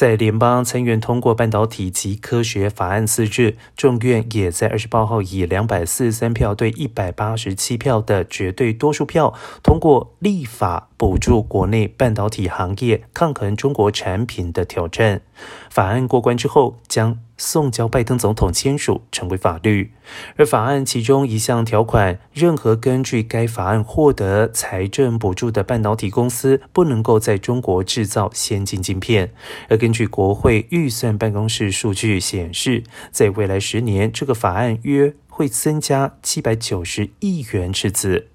在联邦参院通过半导体及科学法案四日，众院也在二十八号以两百四十三票对一百八十七票的绝对多数票通过立法，补助国内半导体行业抗衡中国产品的挑战。法案过关之后，将送交拜登总统签署，成为法律。而法案其中一项条款，任何根据该法案获得财政补助的半导体公司，不能够在中国制造先进晶片。而根据国会预算办公室数据显示，在未来十年，这个法案约会增加七百九十亿元赤字。